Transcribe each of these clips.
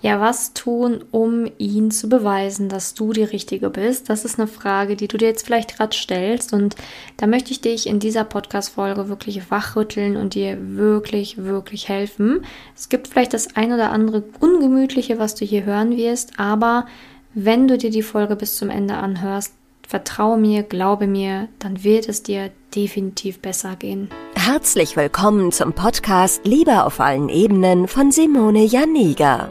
Ja, was tun, um ihn zu beweisen, dass du die Richtige bist? Das ist eine Frage, die du dir jetzt vielleicht gerade stellst. Und da möchte ich dich in dieser Podcast-Folge wirklich wachrütteln und dir wirklich, wirklich helfen. Es gibt vielleicht das ein oder andere Ungemütliche, was du hier hören wirst, aber wenn du dir die Folge bis zum Ende anhörst, vertraue mir, glaube mir, dann wird es dir definitiv besser gehen. Herzlich willkommen zum Podcast Liebe auf allen Ebenen von Simone Janiga.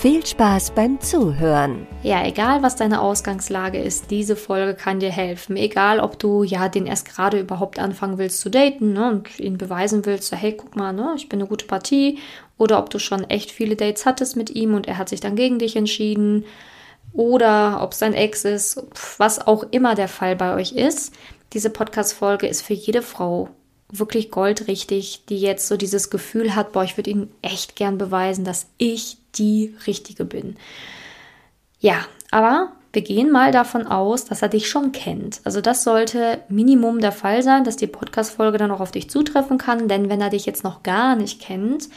Viel Spaß beim Zuhören. Ja, egal was deine Ausgangslage ist, diese Folge kann dir helfen. Egal, ob du ja den erst gerade überhaupt anfangen willst zu daten ne, und ihn beweisen willst, so hey, guck mal, ne, ich bin eine gute Partie. Oder ob du schon echt viele Dates hattest mit ihm und er hat sich dann gegen dich entschieden. Oder ob es dein Ex ist, was auch immer der Fall bei euch ist. Diese Podcast-Folge ist für jede Frau wirklich goldrichtig, die jetzt so dieses Gefühl hat, boah, ich würde ihnen echt gern beweisen, dass ich die Richtige bin. Ja, aber wir gehen mal davon aus, dass er dich schon kennt. Also das sollte Minimum der Fall sein, dass die Podcast-Folge dann auch auf dich zutreffen kann. Denn wenn er dich jetzt noch gar nicht kennt,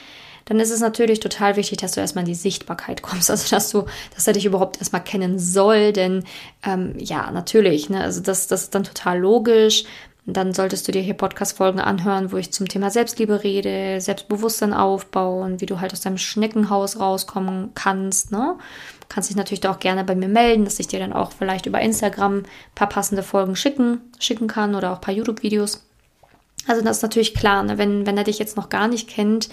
dann ist es natürlich total wichtig, dass du erstmal in die Sichtbarkeit kommst. Also dass du, dass er dich überhaupt erstmal kennen soll. Denn ähm, ja, natürlich, ne, also das, das ist dann total logisch. Dann solltest du dir hier Podcast-Folgen anhören, wo ich zum Thema Selbstliebe rede, Selbstbewusstsein aufbauen, wie du halt aus deinem Schneckenhaus rauskommen kannst. Ne? Kannst dich natürlich auch gerne bei mir melden, dass ich dir dann auch vielleicht über Instagram ein paar passende Folgen schicken, schicken kann oder auch ein paar YouTube-Videos. Also das ist natürlich klar, ne? wenn, wenn er dich jetzt noch gar nicht kennt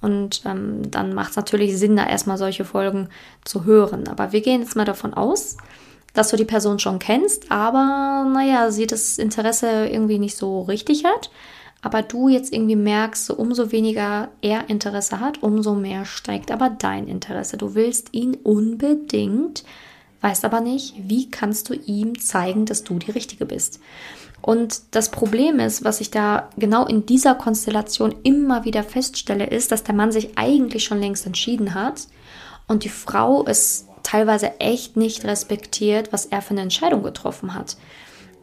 und ähm, dann macht es natürlich Sinn, da erstmal solche Folgen zu hören. Aber wir gehen jetzt mal davon aus, dass du die Person schon kennst, aber naja, sie das Interesse irgendwie nicht so richtig hat. Aber du jetzt irgendwie merkst, so umso weniger er Interesse hat, umso mehr steigt aber dein Interesse. Du willst ihn unbedingt, weißt aber nicht, wie kannst du ihm zeigen, dass du die Richtige bist. Und das Problem ist, was ich da genau in dieser Konstellation immer wieder feststelle, ist, dass der Mann sich eigentlich schon längst entschieden hat und die Frau es teilweise echt nicht respektiert, was er für eine Entscheidung getroffen hat.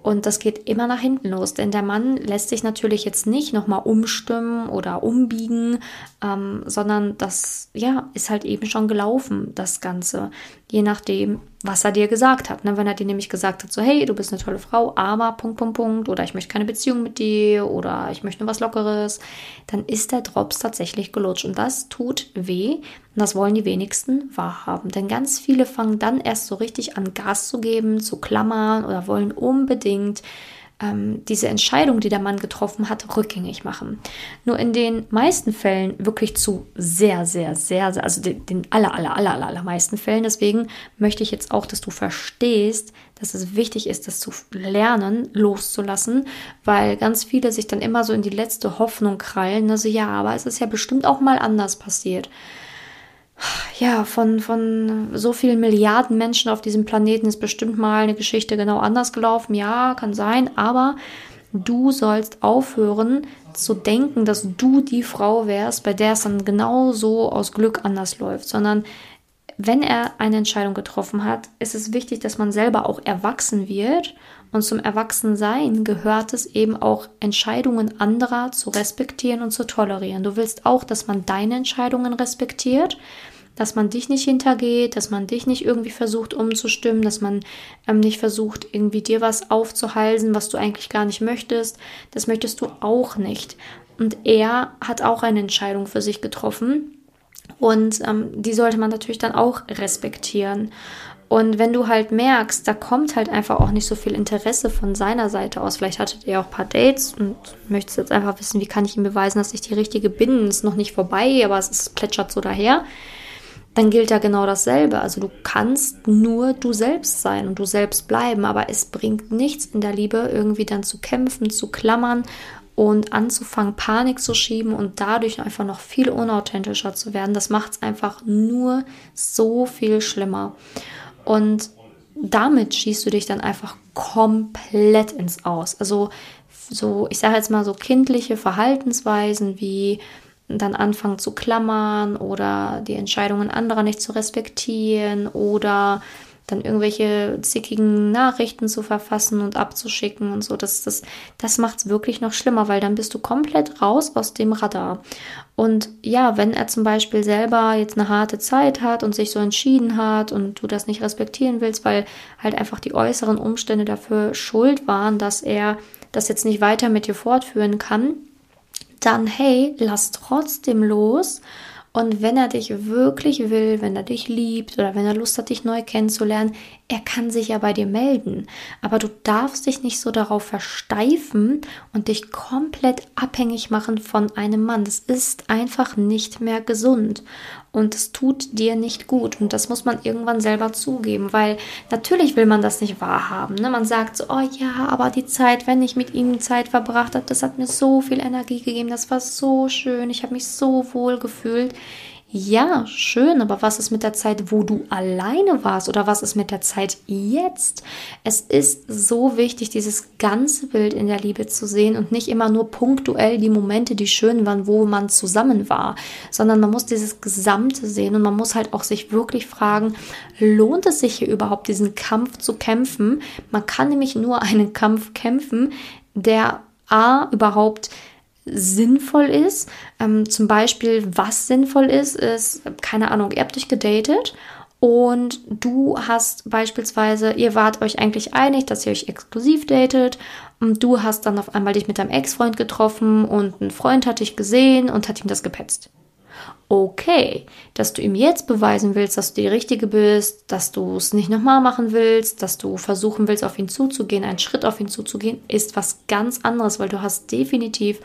Und das geht immer nach hinten los, denn der Mann lässt sich natürlich jetzt nicht nochmal umstimmen oder umbiegen, ähm, sondern das ja ist halt eben schon gelaufen, das Ganze. Je nachdem, was er dir gesagt hat. Ne? Wenn er dir nämlich gesagt hat, so hey, du bist eine tolle Frau, aber Punkt, Punkt, Punkt, oder ich möchte keine Beziehung mit dir oder ich möchte nur was Lockeres, dann ist der Drops tatsächlich gelutscht. Und das tut weh. Und das wollen die wenigsten wahrhaben. Denn ganz viele fangen dann erst so richtig an, Gas zu geben, zu klammern oder wollen unbedingt ähm, diese Entscheidung, die der Mann getroffen hat, rückgängig machen. Nur in den meisten Fällen wirklich zu sehr, sehr, sehr, sehr also den, den aller, aller, aller, aller, allermeisten Fällen. Deswegen möchte ich jetzt auch, dass du verstehst, dass es wichtig ist, das zu lernen, loszulassen, weil ganz viele sich dann immer so in die letzte Hoffnung krallen. Also ja, aber es ist ja bestimmt auch mal anders passiert ja, von, von so vielen Milliarden Menschen auf diesem Planeten ist bestimmt mal eine Geschichte genau anders gelaufen. Ja, kann sein, aber du sollst aufhören zu denken, dass du die Frau wärst, bei der es dann genau so aus Glück anders läuft, sondern wenn er eine Entscheidung getroffen hat, ist es wichtig, dass man selber auch erwachsen wird. Und zum Erwachsensein gehört es eben auch, Entscheidungen anderer zu respektieren und zu tolerieren. Du willst auch, dass man deine Entscheidungen respektiert dass man dich nicht hintergeht, dass man dich nicht irgendwie versucht umzustimmen, dass man ähm, nicht versucht, irgendwie dir was aufzuhalsen, was du eigentlich gar nicht möchtest. Das möchtest du auch nicht. Und er hat auch eine Entscheidung für sich getroffen. Und ähm, die sollte man natürlich dann auch respektieren. Und wenn du halt merkst, da kommt halt einfach auch nicht so viel Interesse von seiner Seite aus, vielleicht hattet ihr auch ein paar Dates und möchtest jetzt einfach wissen, wie kann ich ihm beweisen, dass ich die richtige bin, ist noch nicht vorbei, aber es ist, plätschert so daher, dann gilt ja genau dasselbe. Also du kannst nur du selbst sein und du selbst bleiben, aber es bringt nichts in der Liebe, irgendwie dann zu kämpfen, zu klammern und anzufangen, Panik zu schieben und dadurch einfach noch viel unauthentischer zu werden. Das macht es einfach nur so viel schlimmer. Und damit schießt du dich dann einfach komplett ins Aus. Also so, ich sage jetzt mal so kindliche Verhaltensweisen wie dann anfangen zu klammern oder die Entscheidungen anderer nicht zu respektieren oder dann irgendwelche zickigen Nachrichten zu verfassen und abzuschicken und so. Das, das, das macht es wirklich noch schlimmer, weil dann bist du komplett raus aus dem Radar. Und ja, wenn er zum Beispiel selber jetzt eine harte Zeit hat und sich so entschieden hat und du das nicht respektieren willst, weil halt einfach die äußeren Umstände dafür schuld waren, dass er das jetzt nicht weiter mit dir fortführen kann, dann hey, lass trotzdem los und wenn er dich wirklich will, wenn er dich liebt oder wenn er Lust hat, dich neu kennenzulernen, er kann sich ja bei dir melden. Aber du darfst dich nicht so darauf versteifen und dich komplett abhängig machen von einem Mann. Das ist einfach nicht mehr gesund und es tut dir nicht gut. Und das muss man irgendwann selber zugeben, weil natürlich will man das nicht wahrhaben. Ne? Man sagt so, oh ja, aber die Zeit, wenn ich mit ihm Zeit verbracht habe, das hat mir so viel Energie gegeben, das war so schön, ich habe mich so wohl gefühlt. Ja, schön, aber was ist mit der Zeit, wo du alleine warst oder was ist mit der Zeit jetzt? Es ist so wichtig, dieses ganze Bild in der Liebe zu sehen und nicht immer nur punktuell die Momente, die schön waren, wo man zusammen war, sondern man muss dieses Gesamte sehen und man muss halt auch sich wirklich fragen, lohnt es sich hier überhaupt diesen Kampf zu kämpfen? Man kann nämlich nur einen Kampf kämpfen, der A überhaupt sinnvoll ist. Ähm, zum Beispiel, was sinnvoll ist, ist, keine Ahnung, ihr habt euch gedatet und du hast beispielsweise, ihr wart euch eigentlich einig, dass ihr euch exklusiv datet und du hast dann auf einmal dich mit deinem Ex-Freund getroffen und ein Freund hat dich gesehen und hat ihm das gepetzt. Okay, dass du ihm jetzt beweisen willst, dass du die Richtige bist, dass du es nicht nochmal machen willst, dass du versuchen willst, auf ihn zuzugehen, einen Schritt auf ihn zuzugehen, ist was ganz anderes, weil du hast definitiv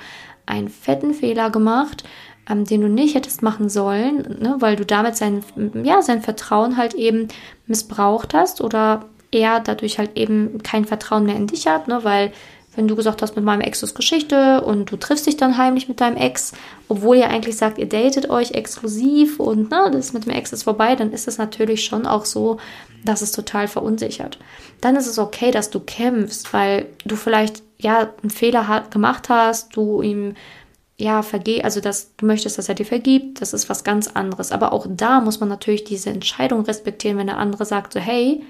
einen fetten Fehler gemacht, ähm, den du nicht hättest machen sollen, ne, weil du damit sein, ja, sein Vertrauen halt eben missbraucht hast oder er dadurch halt eben kein Vertrauen mehr in dich hat, ne, weil wenn du gesagt hast, mit meinem Ex ist Geschichte und du triffst dich dann heimlich mit deinem Ex, obwohl ihr eigentlich sagt, ihr datet euch exklusiv und ne, das mit dem Ex ist vorbei, dann ist es natürlich schon auch so, dass es total verunsichert. Dann ist es okay, dass du kämpfst, weil du vielleicht ja einen Fehler gemacht hast, du ihm ja vergeh, also dass du möchtest, dass er dir vergibt, das ist was ganz anderes. Aber auch da muss man natürlich diese Entscheidung respektieren, wenn der andere sagt so, hey,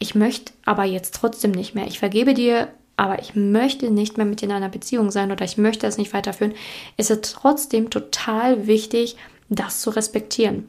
ich möchte aber jetzt trotzdem nicht mehr. Ich vergebe dir, aber ich möchte nicht mehr mit dir in einer Beziehung sein oder ich möchte es nicht weiterführen, ist es trotzdem total wichtig, das zu respektieren.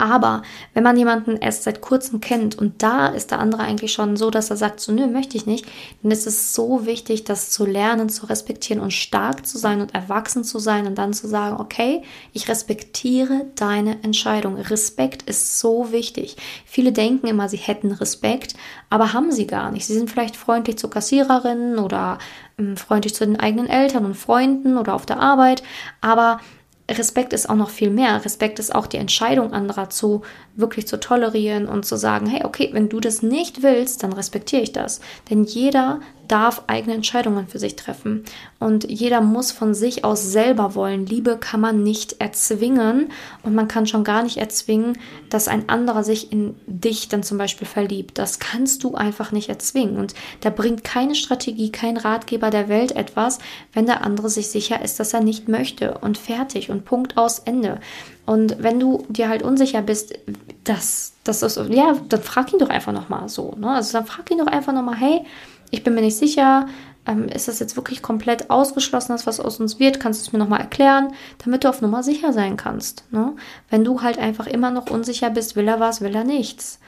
Aber wenn man jemanden erst seit kurzem kennt und da ist der andere eigentlich schon so, dass er sagt, so nö, möchte ich nicht, dann ist es so wichtig, das zu lernen, zu respektieren und stark zu sein und erwachsen zu sein und dann zu sagen, okay, ich respektiere deine Entscheidung. Respekt ist so wichtig. Viele denken immer, sie hätten Respekt, aber haben sie gar nicht. Sie sind vielleicht freundlich zu Kassiererinnen oder ähm, freundlich zu den eigenen Eltern und Freunden oder auf der Arbeit, aber Respekt ist auch noch viel mehr. Respekt ist auch die Entscheidung anderer zu wirklich zu tolerieren und zu sagen, hey, okay, wenn du das nicht willst, dann respektiere ich das. Denn jeder darf eigene Entscheidungen für sich treffen und jeder muss von sich aus selber wollen. Liebe kann man nicht erzwingen und man kann schon gar nicht erzwingen, dass ein anderer sich in dich dann zum Beispiel verliebt. Das kannst du einfach nicht erzwingen und da bringt keine Strategie, kein Ratgeber der Welt etwas, wenn der andere sich sicher ist, dass er nicht möchte und fertig und Punkt aus Ende. Und wenn du dir halt unsicher bist, das, das ist, ja, dann frag ihn doch einfach nochmal so. Ne? Also dann frag ihn doch einfach nochmal, hey, ich bin mir nicht sicher, ähm, ist das jetzt wirklich komplett ausgeschlossen, dass was aus uns wird? Kannst du es mir nochmal erklären, damit du auf Nummer sicher sein kannst? Ne? Wenn du halt einfach immer noch unsicher bist, will er was, will er nichts.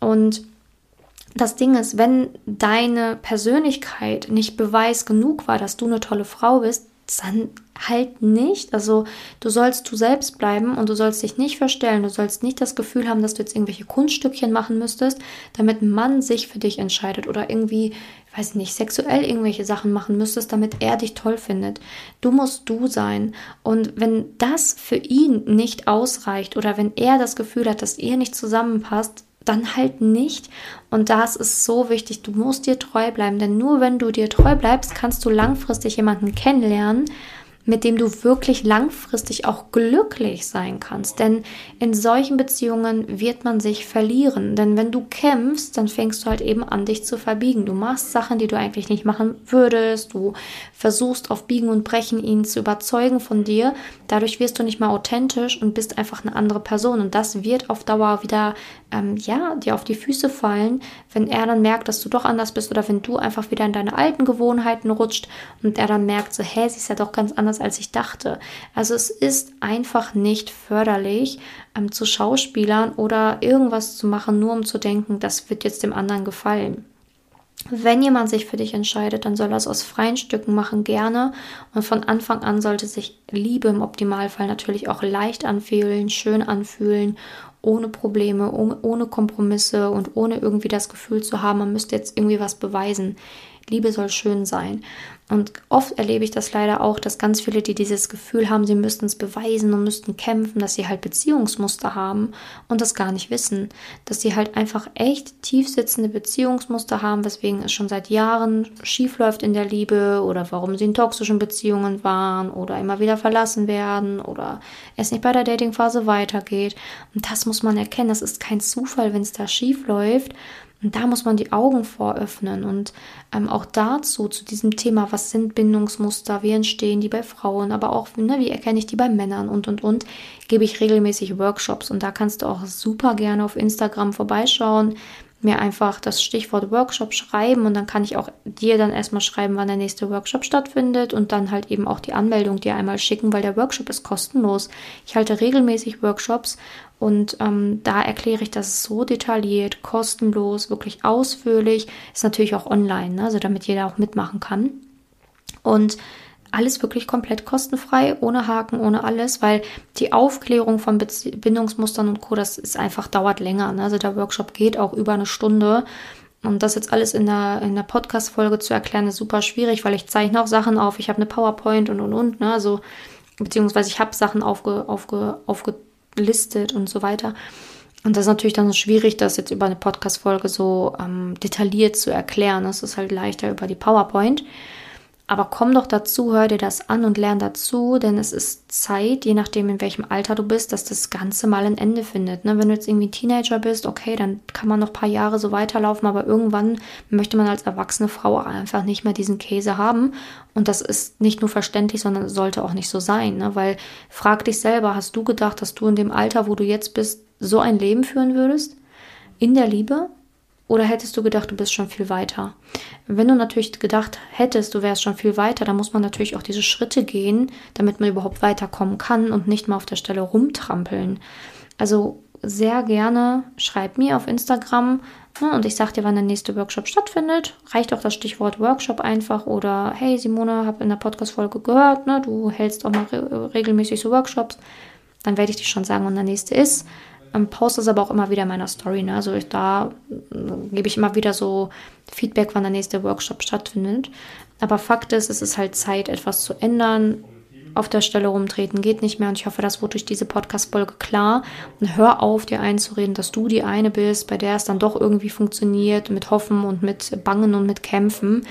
Und das Ding ist, wenn deine Persönlichkeit nicht Beweis genug war, dass du eine tolle Frau bist, dann halt nicht. Also du sollst du selbst bleiben und du sollst dich nicht verstellen. Du sollst nicht das Gefühl haben, dass du jetzt irgendwelche Kunststückchen machen müsstest, damit ein Mann sich für dich entscheidet oder irgendwie, ich weiß nicht, sexuell irgendwelche Sachen machen müsstest, damit er dich toll findet. Du musst du sein. Und wenn das für ihn nicht ausreicht oder wenn er das Gefühl hat, dass ihr nicht zusammenpasst, dann halt nicht. Und das ist so wichtig. Du musst dir treu bleiben, denn nur wenn du dir treu bleibst, kannst du langfristig jemanden kennenlernen, mit dem du wirklich langfristig auch glücklich sein kannst. Denn in solchen Beziehungen wird man sich verlieren. Denn wenn du kämpfst, dann fängst du halt eben an, dich zu verbiegen. Du machst Sachen, die du eigentlich nicht machen würdest. Du versuchst auf Biegen und Brechen ihn zu überzeugen von dir. Dadurch wirst du nicht mehr authentisch und bist einfach eine andere Person. Und das wird auf Dauer wieder, ähm, ja, dir auf die Füße fallen, wenn er dann merkt, dass du doch anders bist oder wenn du einfach wieder in deine alten Gewohnheiten rutscht und er dann merkt so, hä, sie ist ja doch ganz anders, als ich dachte. Also es ist einfach nicht förderlich, ähm, zu Schauspielern oder irgendwas zu machen, nur um zu denken, das wird jetzt dem anderen gefallen. Wenn jemand sich für dich entscheidet, dann soll er es aus freien Stücken machen, gerne. Und von Anfang an sollte sich Liebe im Optimalfall natürlich auch leicht anfühlen, schön anfühlen, ohne Probleme, ohne Kompromisse und ohne irgendwie das Gefühl zu haben, man müsste jetzt irgendwie was beweisen. Liebe soll schön sein. Und oft erlebe ich das leider auch, dass ganz viele, die dieses Gefühl haben, sie müssten es beweisen und müssten kämpfen, dass sie halt Beziehungsmuster haben und das gar nicht wissen. Dass sie halt einfach echt tief sitzende Beziehungsmuster haben, weswegen es schon seit Jahren schief läuft in der Liebe oder warum sie in toxischen Beziehungen waren oder immer wieder verlassen werden oder es nicht bei der Datingphase weitergeht. Und das muss man erkennen. Das ist kein Zufall, wenn es da schief läuft und da muss man die Augen voröffnen und ähm, auch dazu, zu diesem Thema, was sind Bindungsmuster, wie entstehen die bei Frauen, aber auch, ne, wie erkenne ich die bei Männern und, und, und, gebe ich regelmäßig Workshops und da kannst du auch super gerne auf Instagram vorbeischauen, mir einfach das Stichwort Workshop schreiben und dann kann ich auch dir dann erstmal schreiben, wann der nächste Workshop stattfindet und dann halt eben auch die Anmeldung dir einmal schicken, weil der Workshop ist kostenlos. Ich halte regelmäßig Workshops und ähm, da erkläre ich das so detailliert, kostenlos, wirklich ausführlich. Ist natürlich auch online, ne? also damit jeder auch mitmachen kann. Und alles wirklich komplett kostenfrei, ohne Haken, ohne alles, weil die Aufklärung von Bezie Bindungsmustern und Co., das ist einfach, dauert länger. Ne? Also der Workshop geht auch über eine Stunde. Und das jetzt alles in der, in der Podcast-Folge zu erklären, ist super schwierig, weil ich zeichne auch Sachen auf. Ich habe eine PowerPoint und und und. Ne? Also, beziehungsweise ich habe Sachen aufge, aufge, aufge listet und so weiter. Und das ist natürlich dann so schwierig, das jetzt über eine Podcast-Folge so ähm, detailliert zu erklären. Das ist halt leichter über die PowerPoint. Aber komm doch dazu, hör dir das an und lern dazu, denn es ist Zeit, je nachdem in welchem Alter du bist, dass das Ganze mal ein Ende findet. Ne? Wenn du jetzt irgendwie Teenager bist, okay, dann kann man noch ein paar Jahre so weiterlaufen, aber irgendwann möchte man als erwachsene Frau einfach nicht mehr diesen Käse haben. Und das ist nicht nur verständlich, sondern sollte auch nicht so sein. Ne? Weil frag dich selber, hast du gedacht, dass du in dem Alter, wo du jetzt bist, so ein Leben führen würdest? In der Liebe? Oder hättest du gedacht, du bist schon viel weiter? Wenn du natürlich gedacht hättest, du wärst schon viel weiter, dann muss man natürlich auch diese Schritte gehen, damit man überhaupt weiterkommen kann und nicht mal auf der Stelle rumtrampeln. Also sehr gerne schreib mir auf Instagram ne, und ich sag dir, wann der nächste Workshop stattfindet. Reicht auch das Stichwort Workshop einfach oder hey Simone, hab in der Podcast-Folge gehört, ne, du hältst auch mal re regelmäßig so Workshops. Dann werde ich dir schon sagen, wann der nächste ist poste es aber auch immer wieder in meiner Story. Ne? Also ich, da äh, gebe ich immer wieder so Feedback, wann der nächste Workshop stattfindet. Aber Fakt ist, es ist halt Zeit, etwas zu ändern. Auf der Stelle rumtreten geht nicht mehr und ich hoffe, das wurde durch diese Podcast-Folge klar. Und hör auf, dir einzureden, dass du die eine bist, bei der es dann doch irgendwie funktioniert, mit Hoffen und mit Bangen und mit Kämpfen.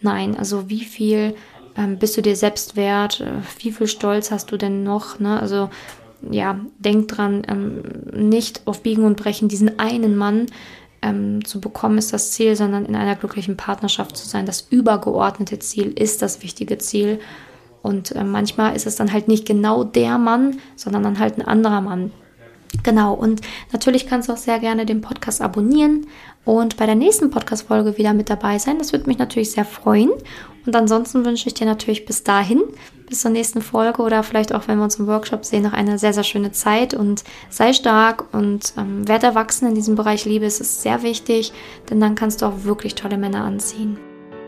Nein, also wie viel ähm, bist du dir selbst wert? Äh, wie viel Stolz hast du denn noch? Ne? Also ja, denk dran, ähm, nicht auf Biegen und Brechen diesen einen Mann ähm, zu bekommen, ist das Ziel, sondern in einer glücklichen Partnerschaft zu sein. Das übergeordnete Ziel ist das wichtige Ziel. Und äh, manchmal ist es dann halt nicht genau der Mann, sondern dann halt ein anderer Mann. Genau, und natürlich kannst du auch sehr gerne den Podcast abonnieren und bei der nächsten Podcast-Folge wieder mit dabei sein. Das würde mich natürlich sehr freuen. Und ansonsten wünsche ich dir natürlich bis dahin, bis zur nächsten Folge oder vielleicht auch, wenn wir uns im Workshop sehen, noch eine sehr, sehr schöne Zeit und sei stark und ähm, werd erwachsen in diesem Bereich Liebe. Es ist sehr wichtig, denn dann kannst du auch wirklich tolle Männer anziehen.